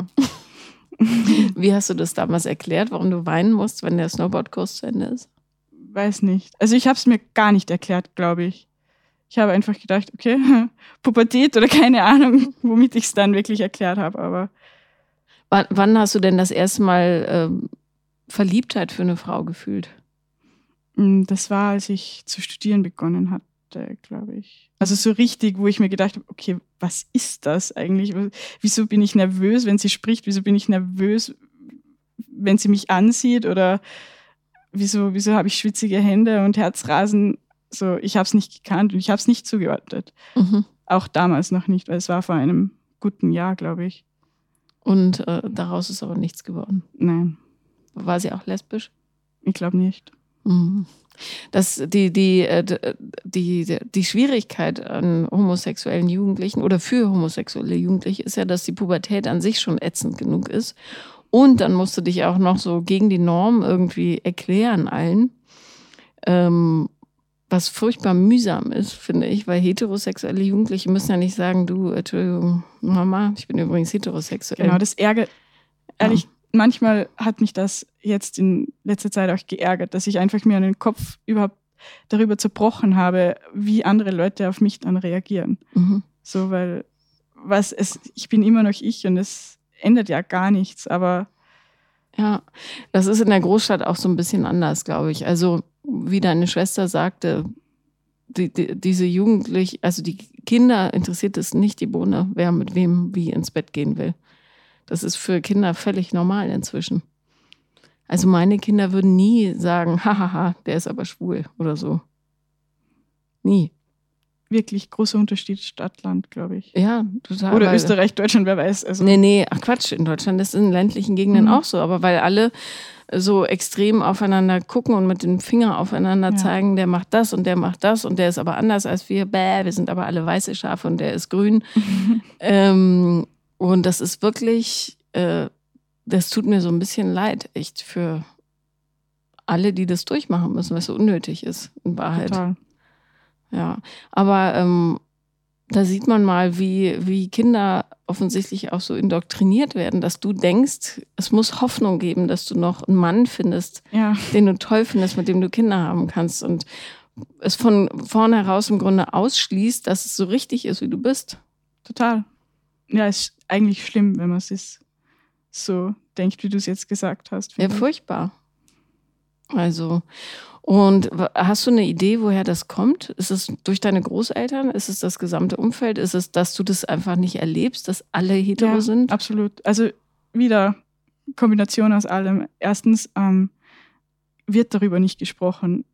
S2: [laughs]
S1: Wie hast du das damals erklärt, warum du weinen musst, wenn der Snowboardkurs zu Ende ist?
S2: Weiß nicht. Also ich habe es mir gar nicht erklärt, glaube ich. Ich habe einfach gedacht, okay, [laughs] Pubertät oder keine Ahnung, womit ich es dann wirklich erklärt habe. Aber
S1: Wann, wann hast du denn das erste Mal ähm, Verliebtheit für eine Frau gefühlt?
S2: mm, das war, als ich zu studieren begonnen hatte, glaube ich. Also so richtig, wo ich mir gedacht habe, okay, was ist das eigentlich? Wieso bin ich nervös, wenn sie spricht? Wieso bin ich nervös, wenn sie mich ansieht? Oder wieso, wieso habe ich schwitzige Hände und Herzrasen? So, ich habe es nicht gekannt und ich habe es nicht zugeordnet.
S1: Mhm.
S2: Auch damals noch nicht, weil es war vor einem guten Jahr, glaube ich.
S1: Und äh, daraus ist aber nichts geworden.
S2: Nein,
S1: War sie auch lesbisch?
S2: ich glaube nicht.
S1: Mhm. Das, die, die, äh, die, die Schwierigkeit an homosexuellen Jugendlichen oder für homosexuelle Jugendliche ist ja, dass die Pubertät an sich schon ätzend genug ist. Und dann musst du dich auch noch so gegen die Norm irgendwie erklären allen. Ähm, was furchtbar mühsam ist, finde ich, weil heterosexuelle Jugendliche müssen ja nicht sagen, du, Entschuldigung, Mama, ich bin übrigens heterosexuell.
S2: Genau, das ärgert. Ehrlich, manchmal hat mich das jetzt in letzter Zeit auch geärgert, dass ich einfach mir einen Kopf überhaupt darüber zerbrochen habe, wie andere Leute auf mich dann reagieren.
S1: Mhm.
S2: So, weil was es, ich bin immer noch ich und es ändert ja gar nichts, aber
S1: Ja, das ist in der Großstadt auch so ein bisschen anders, glaube ich. Also, wie deine Schwester sagte, die, die, diese Jugendlich, also die Kinder interessiert es nicht die Bohne, wer mit wem wie ins Bett gehen will. Das ist für Kinder völlig normal inzwischen. Also meine Kinder würden nie sagen, [laughs] hahaha, der ist aber schwul oder so. Nie.
S2: Wirklich großer Unterschied Stadt-Land, glaube ich.
S1: Ja, total.
S2: Oder Österreich, Deutschland, wer weiß. Also,
S1: Nee, nee, ach Quatsch, in Deutschland ist es in ländlichen Gegenden
S2: Mhm.
S1: auch so, aber weil alle so extrem aufeinander gucken und mit dem Finger aufeinander
S2: Ja.
S1: zeigen, der macht das und der macht das und der ist aber anders als wir, bäh, wir sind aber alle weiße Schafe und der ist grün. [laughs] ähm, und das ist wirklich, äh, das tut mir so ein bisschen leid, echt für alle, die das durchmachen müssen, was so unnötig ist, in Wahrheit.
S2: Total.
S1: Ja, aber ähm, da sieht man mal, wie, wie Kinder offensichtlich auch so indoktriniert werden, dass du denkst, es muss Hoffnung geben, dass du noch einen Mann findest,
S2: Ja,
S1: den du toll findest, mit dem du Kinder haben kannst und es von vornherein im Grunde ausschließt, dass es so richtig ist, wie du bist.
S2: total. Ja, ist eigentlich schlimm, wenn man es so denkt, wie du es jetzt gesagt hast.
S1: Ja, furchtbar. Also, und hast du eine Idee, woher das kommt? Ist es durch deine Großeltern? Ist es das gesamte Umfeld? Ist es, dass du das einfach nicht erlebst, dass alle hetero
S2: ja,
S1: sind?
S2: Absolut. Also wieder Kombination aus allem. Erstens ähm, wird darüber nicht gesprochen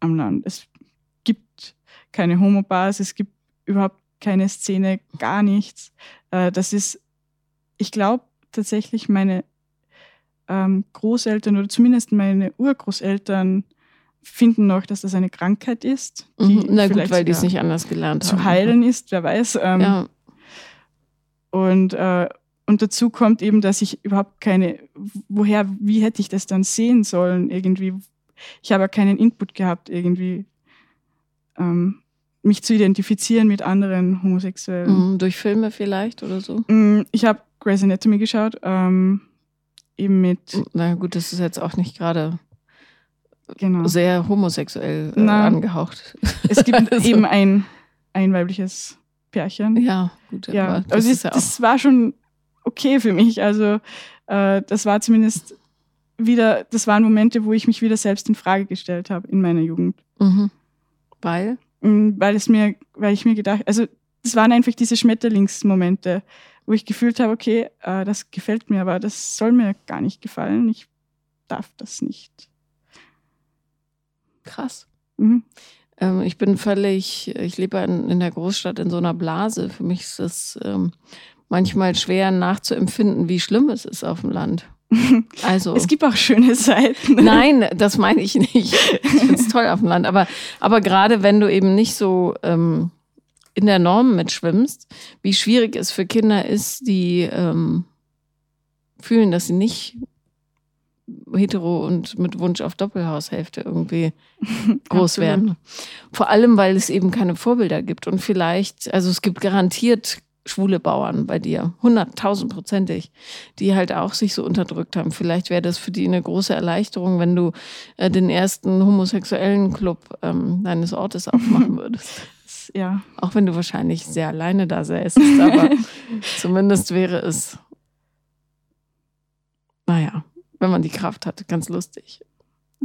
S2: am Land. Es gibt keine Homobars, es gibt überhaupt keine Szene, gar nichts. Äh, das ist, ich glaube tatsächlich, meine ähm, Großeltern oder zumindest meine Urgroßeltern finden noch, dass das eine Krankheit ist. die
S1: Mhm. Na gut, weil die es nicht anders gelernt haben.
S2: zu heilen ist, wer weiß. Ähm,
S1: Ja,
S2: und, äh, und dazu kommt eben, dass ich überhaupt keine, woher, wie hätte ich das dann sehen sollen irgendwie? Ich habe ja keinen Input gehabt, irgendwie ähm, mich zu identifizieren mit anderen Homosexuellen.
S1: mhm. durch Filme vielleicht oder so.
S2: Mm, Ich habe Grey's Anatomy geschaut, ähm, eben mit,
S1: Na gut, das ist jetzt auch nicht gerade
S2: genau.
S1: sehr homosexuell äh,
S2: Na.
S1: angehaucht.
S2: Es gibt [laughs]
S1: Also-
S2: eben ein, ein weibliches Pärchen.
S1: Ja, gut.
S2: ja,
S1: aber das
S2: also das,
S1: ja
S2: das war schon okay für mich. Also äh, das war zumindest wieder, das waren Momente, wo ich mich wieder selbst in Frage gestellt habe in meiner Jugend.
S1: Mhm. Weil?
S2: Mm, Weil es mir, weil ich mir gedacht, also das waren einfach diese Schmetterlingsmomente, wo ich gefühlt habe, okay, äh, das gefällt mir, aber das soll mir gar nicht gefallen. Ich darf das nicht.
S1: Krass.
S2: Mhm.
S1: Ähm, ich bin völlig, ich lebe in, in der Großstadt in so einer Blase. Für mich ist es ähm, manchmal schwer nachzuempfinden, wie schlimm es ist auf dem Land. [laughs] Also.
S2: Es gibt auch schöne Seiten.
S1: Nein, das meine ich nicht. Ich finde es toll auf dem Land. Aber, aber gerade wenn du eben nicht so ähm, in der Norm mitschwimmst, wie schwierig es für Kinder ist, die ähm, fühlen, dass sie nicht hetero und mit Wunsch auf Doppelhaushälfte irgendwie [laughs] groß werden. Vor allem, weil es eben keine Vorbilder gibt. Und vielleicht, also es gibt garantiert schwule Bauern bei dir, hunderttausendprozentig, die halt auch sich so unterdrückt haben. Vielleicht wäre das für die eine große Erleichterung, wenn du äh, den ersten homosexuellen Club ähm, deines Ortes aufmachen [laughs] würdest.
S2: Ja,
S1: Auch wenn du wahrscheinlich sehr alleine da säßest, aber [laughs] zumindest wäre es, naja, wenn man die Kraft hat, ganz lustig.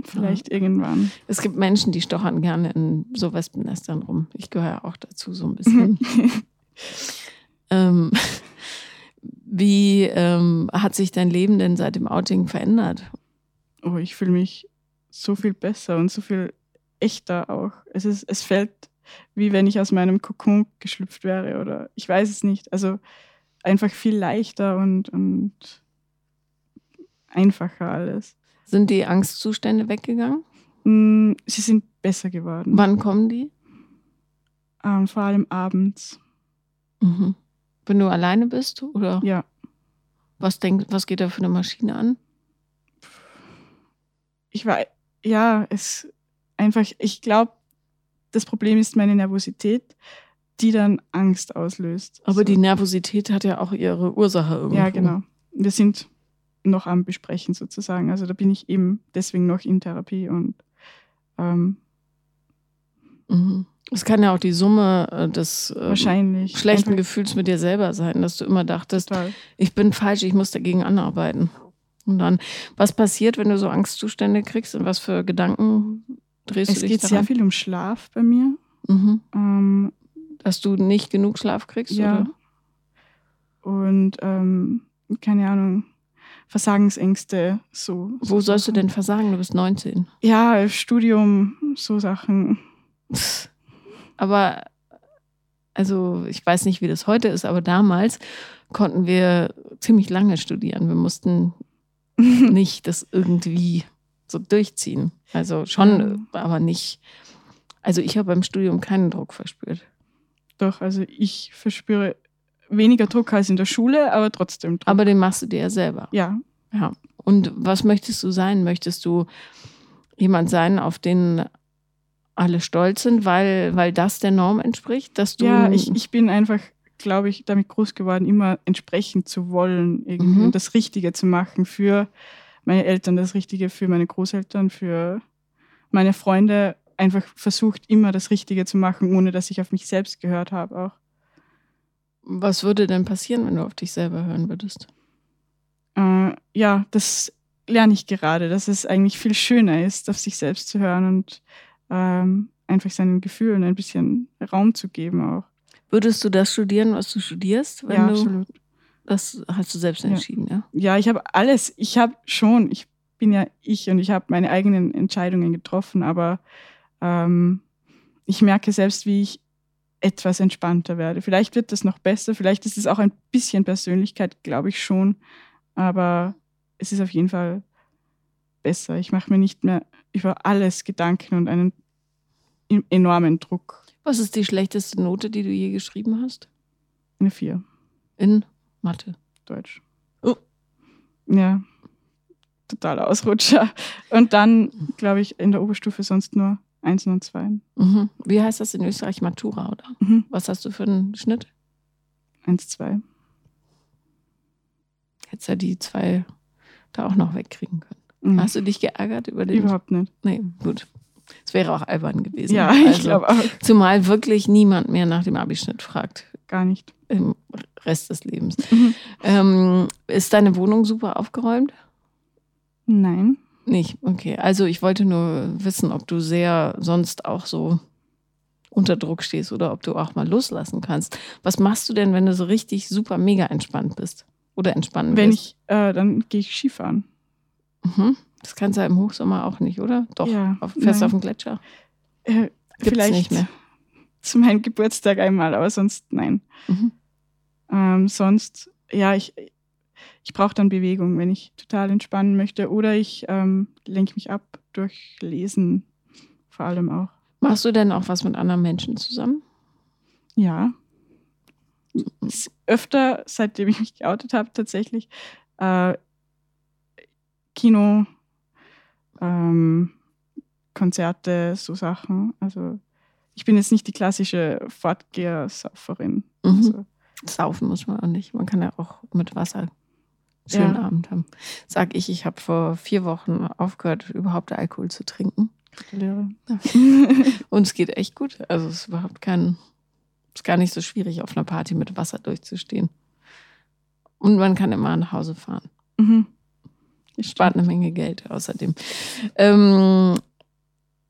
S2: vielleicht irgendwann.
S1: Es gibt Menschen, die stochern gerne in so Wespennestern rum. Ich gehöre ja auch dazu so ein bisschen. [laughs] ähm, wie ähm, hat sich dein Leben denn seit dem Outing verändert?
S2: oh, ich fühle mich so viel besser und so viel echter auch. Es, ist, es fällt, wie wenn ich aus meinem Kokon geschlüpft wäre oder ich weiß es nicht. Also einfach viel leichter und, und einfacher alles.
S1: Sind die Angstzustände weggegangen?
S2: Mm, Sie sind besser geworden.
S1: Wann kommen die?
S2: Ähm, vor allem abends.
S1: Mhm. Wenn du alleine bist oder
S2: Ja,
S1: was denk, was geht da für eine Maschine an?
S2: ich war, ja, es einfach, ich glaube, das Problem ist meine Nervosität, die dann Angst auslöst.
S1: Aber
S2: So.
S1: die Nervosität hat ja auch ihre Ursache irgendwo.
S2: Ja, genau. Wir sind noch am Besprechen sozusagen. Also da bin ich eben deswegen noch in Therapie und ähm,
S1: Mhm. Es kann ja auch die Summe äh, des ähm,
S2: Wahrscheinlich.
S1: schlechten
S2: Einfach
S1: Gefühls mit dir selber sein, dass du immer dachtest,
S2: total.
S1: ich bin falsch, ich muss dagegen anarbeiten. Und dann, was passiert, wenn du so Angstzustände kriegst und was für Gedanken drehst
S2: Es
S1: du dich
S2: geht
S1: daran?
S2: sehr viel um Schlaf bei mir.
S1: Mhm.
S2: Ähm,
S1: Dass du nicht genug Schlaf kriegst?
S2: ja.
S1: Oder?
S2: Und ähm, keine Ahnung, Versagensängste, so.
S1: Wo
S2: so
S1: sollst du
S2: Sachen.
S1: denn versagen? Du bist 19.
S2: Ja, Studium, so Sachen.
S1: Aber, also ich weiß nicht, wie das heute ist, aber damals konnten wir ziemlich lange studieren. Wir mussten [laughs] nicht das irgendwie so durchziehen. Also schon, aber nicht. Also ich habe beim Studium keinen Druck verspürt.
S2: Doch, also ich verspüre weniger Druck als in der Schule, aber trotzdem Druck.
S1: Aber den machst du dir ja selber.
S2: ja,
S1: Ja. Und was möchtest du sein? Möchtest du jemand sein, auf den alle stolz sind, weil, weil das der Norm entspricht? Dass du
S2: ja ich, ich bin einfach, glaube ich, damit groß geworden, immer entsprechen zu wollen, irgendwie
S1: Mhm.
S2: und das Richtige zu machen für meine Eltern, das Richtige für meine Großeltern, für meine Freunde. Einfach versucht, immer das Richtige zu machen, ohne dass ich auf mich selbst gehört habe auch.
S1: Was würde denn passieren, wenn du auf dich selber hören würdest?
S2: Äh, ja, das lerne ich gerade, dass es eigentlich viel schöner ist, auf sich selbst zu hören und ähm, einfach seinen Gefühlen ein bisschen Raum zu geben auch.
S1: Würdest du das studieren, was du studierst?
S2: Ja,
S1: du,
S2: absolut.
S1: Das hast du selbst
S2: Ja.
S1: entschieden, ja?
S2: Ja, ich habe alles. Ich habe schon, ich bin ja ich und ich habe meine eigenen Entscheidungen getroffen, aber ähm, ich merke selbst, wie ich etwas entspannter werde. Vielleicht wird das noch besser, vielleicht ist es auch ein bisschen Persönlichkeit, glaube ich schon, aber es ist auf jeden Fall besser. Ich mache mir nicht mehr über alles Gedanken und einen enormen Druck.
S1: Was ist die schlechteste Note, die du je geschrieben hast?
S2: Eine Vier,
S1: In Mathe.
S2: Deutsch.
S1: Oh.
S2: Ja, totaler Ausrutscher. Und dann, glaube ich, in der Oberstufe sonst nur Einsen und Zweien.
S1: Mhm. Wie heißt das in Österreich? Matura, oder?
S2: Mhm.
S1: Was hast du für einen Schnitt?
S2: Eins, zwei.
S1: Hättest ja die zwei da auch noch wegkriegen können.
S2: Mhm.
S1: Hast du dich geärgert über den?
S2: Überhaupt nicht.
S1: Nee, gut. Es wäre auch albern gewesen.
S2: Ja, [laughs] ich
S1: Also,
S2: glaube auch.
S1: Zumal wirklich niemand mehr nach dem Abischnitt fragt
S2: Gar nicht.
S1: im Rest des Lebens.
S2: Mhm.
S1: Ähm, ist deine Wohnung super aufgeräumt?
S2: Nein.
S1: Nicht, okay. Also ich wollte nur wissen, ob du sehr sonst auch so unter Druck stehst oder ob du auch mal loslassen kannst. Was machst du denn, wenn du so richtig super mega entspannt bist? Oder entspannen
S2: Wenn
S1: bist?
S2: ich, äh, dann gehe ich Skifahren.
S1: Mhm. Das kannst du ja im Hochsommer auch nicht, oder? Doch.
S2: Ja,
S1: auf, fährst
S2: nein.
S1: auf dem Gletscher.
S2: Äh,
S1: Gibt's
S2: vielleicht
S1: nicht mehr. [laughs]
S2: zu meinem Geburtstag einmal, aber sonst nein.
S1: Mhm.
S2: Ähm, sonst, ja, ich, ich brauche dann Bewegung, wenn ich total entspannen möchte. Oder ich ähm, lenke mich ab durch Lesen vor allem auch.
S1: Machst du denn auch was mit anderen Menschen zusammen?
S2: Ja. Öfter, seitdem ich mich geoutet habe, tatsächlich. Äh, Kino, ähm, Konzerte, so Sachen. Also ich bin jetzt nicht die klassische Fortgehersauferin.
S1: Mhm.
S2: Also,
S1: Saufen muss man auch nicht. Man kann ja auch mit Wasser schönen
S2: Ja.
S1: Abend haben. Sag ich, ich habe vor vier Wochen aufgehört, überhaupt Alkohol zu trinken.
S2: gratuliere. [laughs]
S1: Und es geht echt gut. Also es ist überhaupt kein, es ist gar nicht so schwierig, auf einer Party mit Wasser durchzustehen. Und man kann immer nach Hause fahren.
S2: mhm.
S1: Spart eine Menge Geld außerdem. Ähm,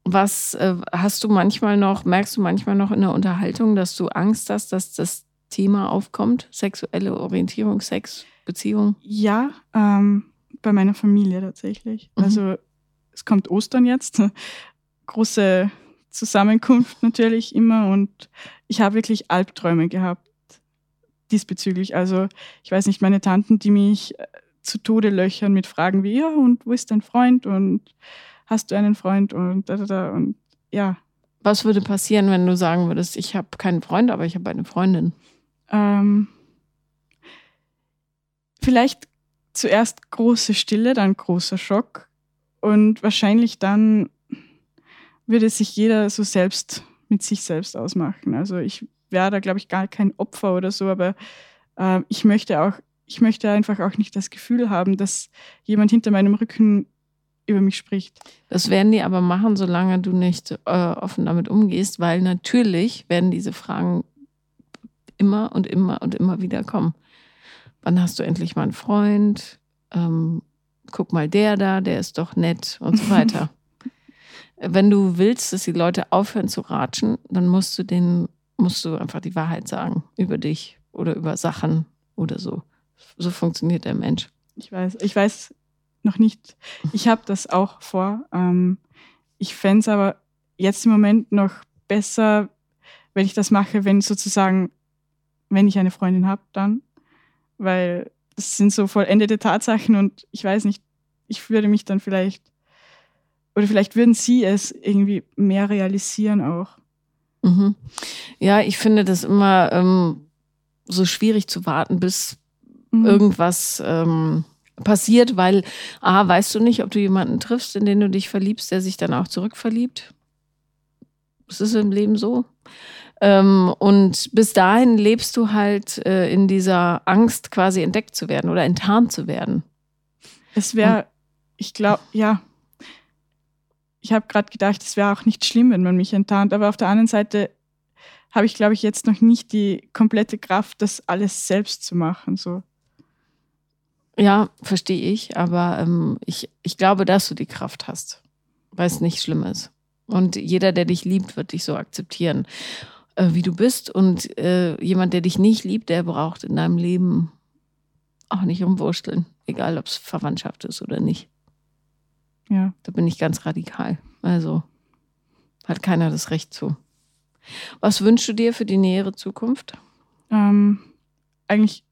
S1: was äh, hast du manchmal noch, merkst du manchmal noch in der Unterhaltung, dass du Angst hast, dass das Thema aufkommt? Sexuelle Orientierung, Sex, Beziehung?
S2: Ja, ähm, bei meiner Familie tatsächlich.
S1: Mhm.
S2: Also es kommt Ostern jetzt. [laughs] Große Zusammenkunft natürlich immer und ich habe wirklich Albträume gehabt diesbezüglich. Also ich weiß nicht, meine Tanten, die mich äh, zu Tode löchern mit Fragen wie, ja, und wo ist dein Freund und hast du einen Freund und da, da, da und ja.
S1: Was würde passieren, wenn du sagen würdest, ich habe keinen Freund, aber ich habe eine Freundin?
S2: Ähm, vielleicht zuerst große Stille, dann großer Schock und wahrscheinlich dann würde sich jeder so selbst mit sich selbst ausmachen. Also ich wäre da, glaube ich, gar kein Opfer oder so, aber äh, ich möchte auch, ich möchte einfach auch nicht das Gefühl haben, dass jemand hinter meinem Rücken über mich spricht.
S1: Das werden die aber machen, solange du nicht äh, offen damit umgehst, weil natürlich werden diese Fragen immer und immer und immer wieder kommen. Wann hast du endlich mal einen Freund? Ähm, guck mal, der da, der ist doch nett und so weiter. [laughs] Wenn du willst, dass die Leute aufhören zu ratschen, dann musst du denen, musst du einfach die Wahrheit sagen über dich oder über Sachen oder so. So funktioniert der Mensch.
S2: Ich weiß, ich weiß noch nicht. Ich habe das auch vor. Ähm, ich fände es aber jetzt im Moment noch besser, wenn ich das mache, wenn sozusagen, wenn ich eine Freundin habe, dann. Weil das sind so vollendete Tatsachen und ich weiß nicht, ich würde mich dann vielleicht, oder vielleicht würden Sie es irgendwie mehr realisieren auch.
S1: Mhm. Ja, ich finde das immer ähm, so schwierig zu warten, bis mhm. irgendwas ähm, passiert, weil A, weißt du nicht, ob du jemanden triffst, in den du dich verliebst, der sich dann auch zurückverliebt. Das ist im Leben so. Ähm, und bis dahin lebst du halt äh, in dieser Angst, quasi entdeckt zu werden oder enttarnt zu werden.
S2: Es wäre, ich glaube, ja. Ich habe gerade gedacht, es wäre auch nicht schlimm, wenn man mich enttarnt. Aber auf der anderen Seite habe ich, glaube ich, jetzt noch nicht die komplette Kraft, das alles selbst zu machen. So.
S1: Ja, verstehe ich. Aber ähm, ich, ich glaube, dass du die Kraft hast, weil es nicht schlimm ist. Und jeder, der dich liebt, wird dich so akzeptieren äh, wie du bist. Und äh, jemand, der dich nicht liebt, der braucht in deinem Leben auch nicht umwursteln, egal ob es Verwandtschaft ist oder nicht. Ja. Da bin ich ganz radikal. Also hat keiner das Recht zu. Was wünschst du dir für die nähere Zukunft?
S2: Ähm, eigentlich,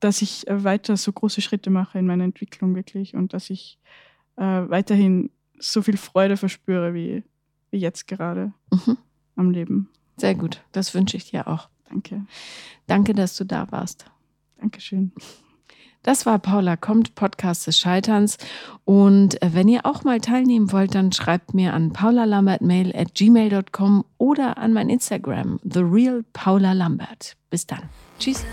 S2: dass ich äh, weiter so große Schritte mache in meiner Entwicklung wirklich und dass ich äh, weiterhin so viel Freude verspüre wie, wie jetzt gerade mhm. am Leben.
S1: Sehr gut, das wünsche ich dir auch.
S2: Danke.
S1: Danke, dass du da warst.
S2: Dankeschön.
S1: Das war Paula kommt, Podcast des Scheiterns. Und äh, wenn ihr auch mal teilnehmen wollt, dann schreibt mir an paulalambertmail at gmail.com oder an mein Instagram, The Real Paula Lambert. Bis dann. Tschüss.